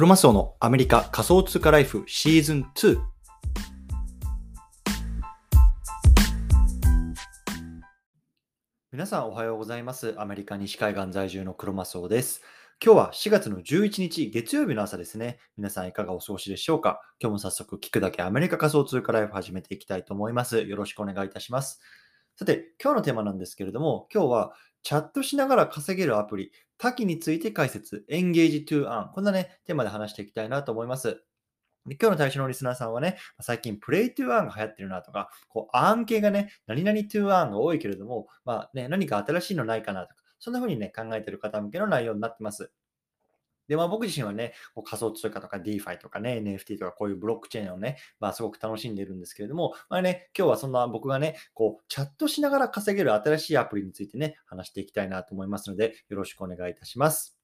クロマスオのアメリカ仮想通貨ライフシーズン2。皆さんおはようございます。アメリカ西海岸在住のクロマスオです。今日は4月の11日月曜日の朝ですね。皆さんいかがお過ごしでしょうか？今日も早速聞くだけアメリカ仮想通貨ライフ始めていきたいと思います。よろしくお願いいたします。さて、今日のテーマなんですけれども、今日はチャットしながら稼げるアプリ、多岐について解説、Engage to Earn。こんなね、テーマで話していきたいなと思います。で今日の対象のリスナーさんはね、最近 Play to Earn が流行ってるなとか、こう、アーン系がね、何々 to Earn が多いけれども、まあね、何か新しいのないかなとか、そんな風にね、考えてる方向けの内容になってます。で、まあ僕自身はね、こう仮想通貨とか DeFi とかね、NFT とかこういうブロックチェーンをね、まあすごく楽しんでいるんですけれども、まあね、今日はそんな僕がね、こう、チャットしながら稼げる新しいアプリについてね、話していきたいなと思いますので、よろしくお願いいたします。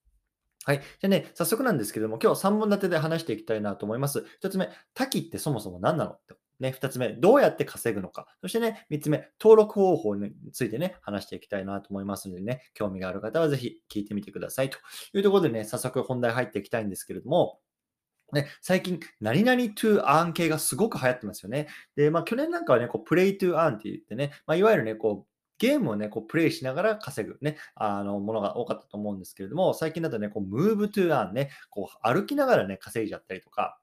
はい。じゃあね、早速なんですけれども、今日3本立てで話していきたいなと思います。1つ目、多岐ってそもそも何なのってね、2つ目、どうやって稼ぐのか。そしてね、3つ目、登録方法についてね、話していきたいなと思いますのでね、興味がある方はぜひ聞いてみてください。というところでね、早速本題入っていきたいんですけれども、ね、最近、何々 to earn 系がすごく流行ってますよね。で、まあ去年なんかはね、こう、play to earn って言ってね、まあいわゆるね、こう、ゲームをね、こう、プレイしながら稼ぐね、あの、ものが多かったと思うんですけれども、最近だとね、こう、move to earn ね、こう、歩きながらね、稼いじゃったりとか、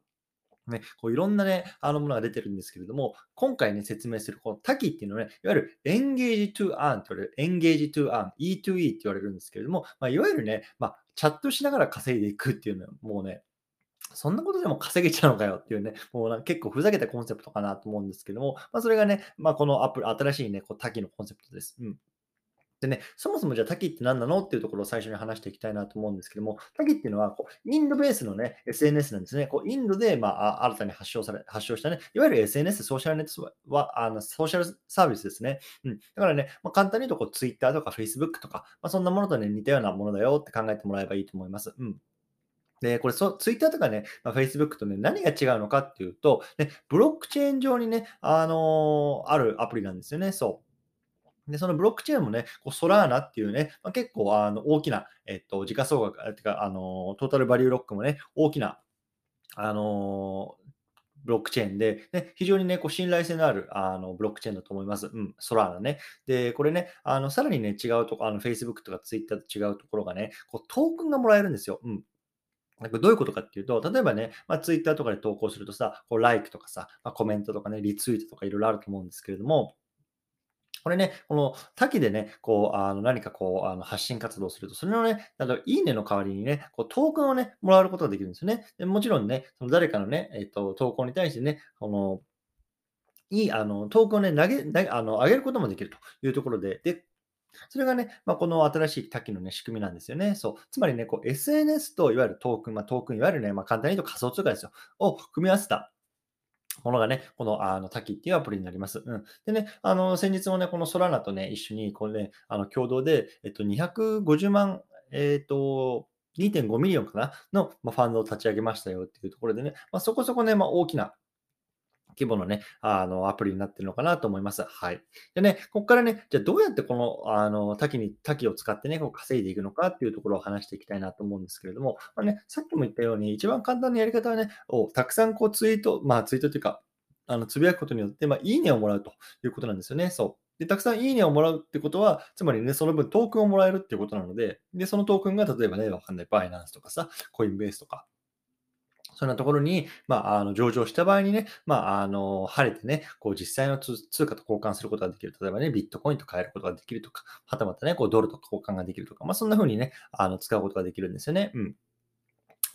ね、こういろんなね、あのものが出てるんですけれども、今回ね、説明するこの多岐っていうのはね、いわゆる engage to earn と言われる、engage to earn、E to E って言われるんですけれども、まあ、いわゆるね、まあ、チャットしながら稼いでいくっていうのは、もうね、そんなことでも稼げちゃうのかよっていうね、もうなんか結構ふざけたコンセプトかなと思うんですけども、まあ、それがね、まあ、このアプリ、新しいね、こう多岐のコンセプトです。うん。でね、そもそもじゃあ多岐って何なのっていうところを最初に話していきたいなと思うんですけども、多岐っていうのはこうインドベースのね、SNS なんですね。こうインドで、まあ、新たに発祥され、発祥したね、いわゆる SNS、ソーシャルネットは、あのソーシャルサービスですね。うん。だからね、まあ、簡単に言うとこう Twitter とか Facebook とか、まあ、そんなものとね、似たようなものだよって考えてもらえばいいと思います。うん。で、これそ、ツイッターとかね、まあ、Facebook とね、何が違うのかっていうと、ね、ブロックチェーン上にね、あのーあるアプリなんですよね。そう。で、そのブロックチェーンもね、こうソラーナっていうね、まあ、結構あの大きな、えっと、時価総額、あてか、あのトータルバリューロックもね、大きな、あのブロックチェーンで、ね、非常にね、こう信頼性のあるあのブロックチェーンだと思います。うん、ソラーナね。で、これね、あのさらにね、違うとこ、あの Facebook とか Twitter と違うところがね、こうトークンがもらえるんですよ。うん。なんかどういうことかっていうと、例えばね、まあ、Twitter とかで投稿するとさ、こう、like とかさ、まあ、コメントとかね、リツイートとかいろいろあると思うんですけれども、これね、この多岐でね、こう、あの何かこう、あの発信活動すると、それのね、例えばいいねの代わりにね、こうトークンをね、もらうことができるんですよね。でもちろんね、その誰かのね、えっと、投稿に対してね、この、いい、あの、トークンをね、投げ、投げあの、上げることもできるというところで、で、それがね、まあ、この新しい Taki のね、仕組みなんですよね。そう。つまりね、こう SNS といわゆるトークン、まあ、トークン、いわゆるね、まあ、簡単に言うと仮想通貨ですよ。を組み合わせたものがね、このあの Taki っていうアプリになります。うん。でね、あの、先日もね、この Solana とね、一緒に、これね、あの、共同で、えっと、250万、えっと、2.5 million かな？の、まあ、ファンドを立ち上げましたよっていうところでね、まあ、そこそこね、まあ、大きな規模のね、あの、アプリになってるのかなと思います。はい。でね、ここからね、じゃあどうやってこの、あの、多岐に、多岐を使ってね、こう稼いでいくのかっていうところを話していきたいなと思うんですけれども、まあね、さっきも言ったように、一番簡単なやり方はね、をたくさんこうツイート、まあツイートというか、あの、つぶやくことによって、まあ、いいねをもらうということなんですよね。そう。で、たくさんいいねをもらうってことは、つまりね、その分トークンをもらえるっていうことなので、で、そのトークンが例えばね、わかんない、バイナンスとかさ、コインベースとか、そんなところに、まあ、あの上場した場合にね、まあ、あの晴れてね、こう実際の通貨と交換することができる。例えばね、ビットコインと変えることができるとか、はたまたね、こうドルと交換ができるとか、まあ、そんな風にね、あの使うことができるんですよね。うん。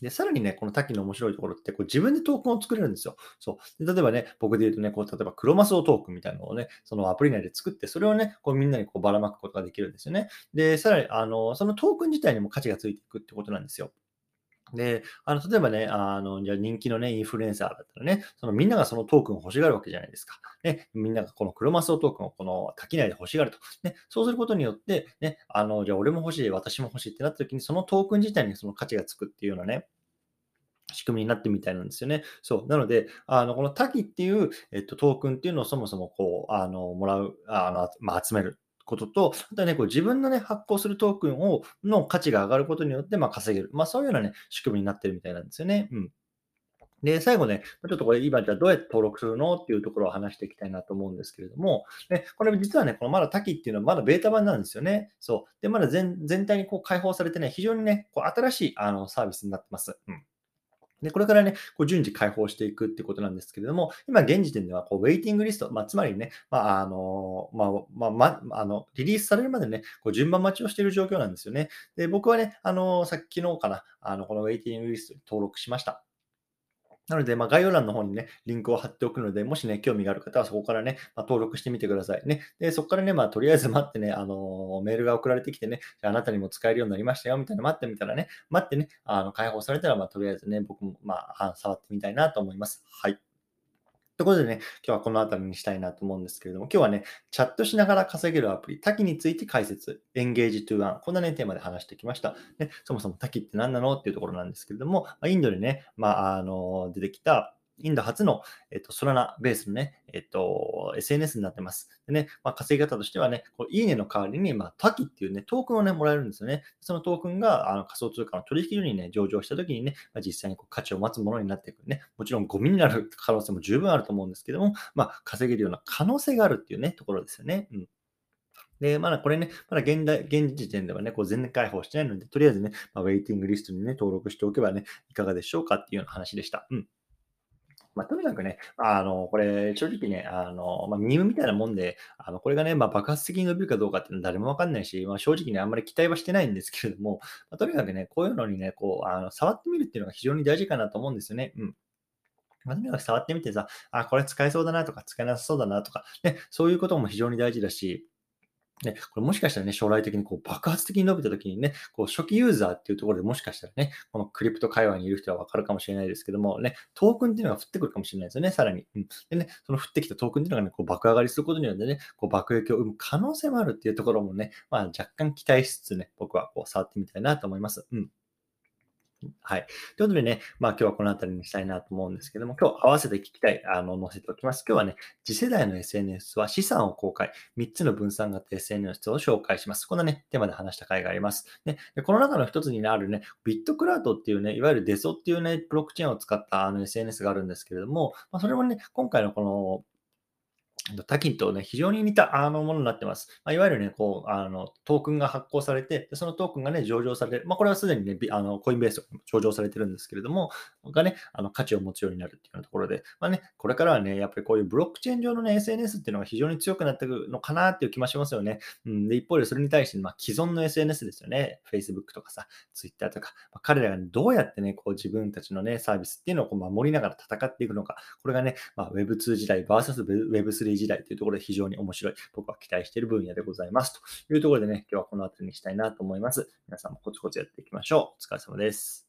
で、さらにね、この多岐の面白いところって、こう自分でトークンを作れるんですよ。そう。で例えばね、僕で言うとね、こう、例えばクロマスオトークンみたいなのをね、そのアプリ内で作って、それをね、こうみんなにこうばらまくことができるんですよね。で、さらに、あの、そのトークン自体にも価値がついていくってことなんですよ。で、あの、例えばね、あの、じゃ人気のね、インフルエンサーだったらね、そのみんながそのトークンを欲しがるわけじゃないですか。ね、みんながこのクロマスオトークンをこの多岐内で欲しがると。ね、そうすることによって、ね、あの、じゃあ俺も欲しい、私も欲しいってなった時に、そのトークン自体にその価値がつくっていうようなね、仕組みになってみたいなんですよね。そう。なので、あの、この多岐っていう、えっと、トークンっていうのをそもそもこう、あの、もらう、あの、まあ、集めることと、あとはね、こう自分のね、発行するトークンをの価値が上がることによって、まあ、稼げる。まあ、そういうようなね、仕組みになってるみたいなんですよね。うん。で、最後ね、ちょっとこれ今じゃどうやって登録するのっていうところを話していきたいなと思うんですけれども、で、これ実はね、このまだ多岐っていうのはまだベータ版なんですよね。そう。で、まだ全全体にこう開放されてね、非常にね、こう新しいあのサービスになってます。うん。で、これからね、こう順次開放していくってことなんですけれども、今現時点では、こう、ウェイティングリスト、まあ、つまりね、まあ、あの、まあ、まあ、まあ、の、リリースされるまでね、こう、順番待ちをしている状況なんですよね。で、僕はね、あの、さっきのかな、あの、このウェイティングリストに登録しました。なので、まあ、概要欄の方にね、リンクを貼っておくので、もしね、興味がある方はそこからね、まあ、登録してみてくださいね。で、そこからね、まあ、とりあえず待ってね、あのー、メールが送られてきてね、あなたにも使えるようになりましたよ、みたいな待ってみたらね、待ってね、あの、解放されたら、まあ、とりあえずね、僕も、まあ、触ってみたいなと思います。はい。ということでね、今日はこの辺りにしたいなと思うんですけれども、今日はね、チャットしながら稼げるアプリ、多岐について解説、エンゲージトゥワン、こんなね、テーマで話してきました。ね、そもそも多岐って何なの？っていうところなんですけれども、インドでね、まあ、あの、出てきた、インド初の、えっと、ソラナベースのね、えっと、SNS になってます。でね、まあ、稼ぎ方としてはね、こういいねの代わりに、まあ、タキっていうね、トークンをね、もらえるんですよね。そのトークンがあの仮想通貨の取引所にね、上場した時にね、まあ、実際にこう価値を待つものになっていくね。もちろんゴミになる可能性も十分あると思うんですけども、まあ、稼げるような可能性があるっていうね、ところですよね。うん。で、まだこれね、まだ現代、現時点ではね、こう全然開放してないので、とりあえずね、まあ、ウェイティングリストにね、登録しておけばね、いかがでしょうかっていうような話でした。うん。まあ、とにかくね、あの、これ、正直ね、あの、まあ、ミームみたいなもんで、あの、これがね、まあ、爆発的に伸びるかどうかっていうのは誰もわかんないし、まあ、正直ね、あんまり期待はしてないんですけれども、まあ、とにかくね、こういうのにね、こう、あの、触ってみるっていうのが非常に大事かなと思うんですよね。うん。まあ、とにかく触ってみてさ、あ、これ使えそうだなとか、使えなさそうだなとか、ね、そういうことも非常に大事だし、ね、これもしかしたらね、将来的にこう爆発的に伸びた時にね、こう初期ユーザーっていうところでもしかしたらね、このクリプト界隈にいる人はわかるかもしれないですけども、ね、トークンっていうのが降ってくるかもしれないですよね、さらに。うん、でね、その降ってきたトークンっていうのがね、こう爆上がりすることによってね、こう爆撃を生む可能性もあるっていうところもね、まあ若干期待しつつね、僕はこう触ってみたいなと思います。うん。はい。ということでね、まあ今日はこの辺りにしたいなと思うんですけども、今日合わせて聞きたい、あの、載せておきます。今日はね、次世代の SNS は資産を公開、3つの分散型 SNS を紹介します。こんなね、テーマで話した回があります。ね、でこの中の一つにあるね、ビットクラウドっていうね、いわゆるデソっていうね、ブロックチェーンを使ったあの SNS があるんですけれども、まあ、それもね、今回のこの多金とね、非常に似たあのものになってます。まあ、いわゆるね、こう、あの、トークンが発行されて、そのトークンがね、上場される。まあ、これはすでにね、あの、コインベース上場されてるんですけれども、がね、あの、価値を持つようになるっていうようなところで、まあね、これからはね、やっぱりこういうブロックチェーン上のね、SNS っていうのが非常に強くなってくるのかなっていう気もしますよね。うん、で、一方でそれに対して、まあ、既存の SNS ですよね。Facebook とかさ、Twitter とか、まあ、彼らがどうやってね、こう自分たちのね、サービスっていうのをこう守りながら戦っていくのか、これがね、まあ、Web2 時代 VS Web3 時代というところで非常に面白い、僕は期待している分野でございます。というところでね、今日はこの辺りにしたいなと思います。皆さんもコツコツやっていきましょう。お疲れ様です。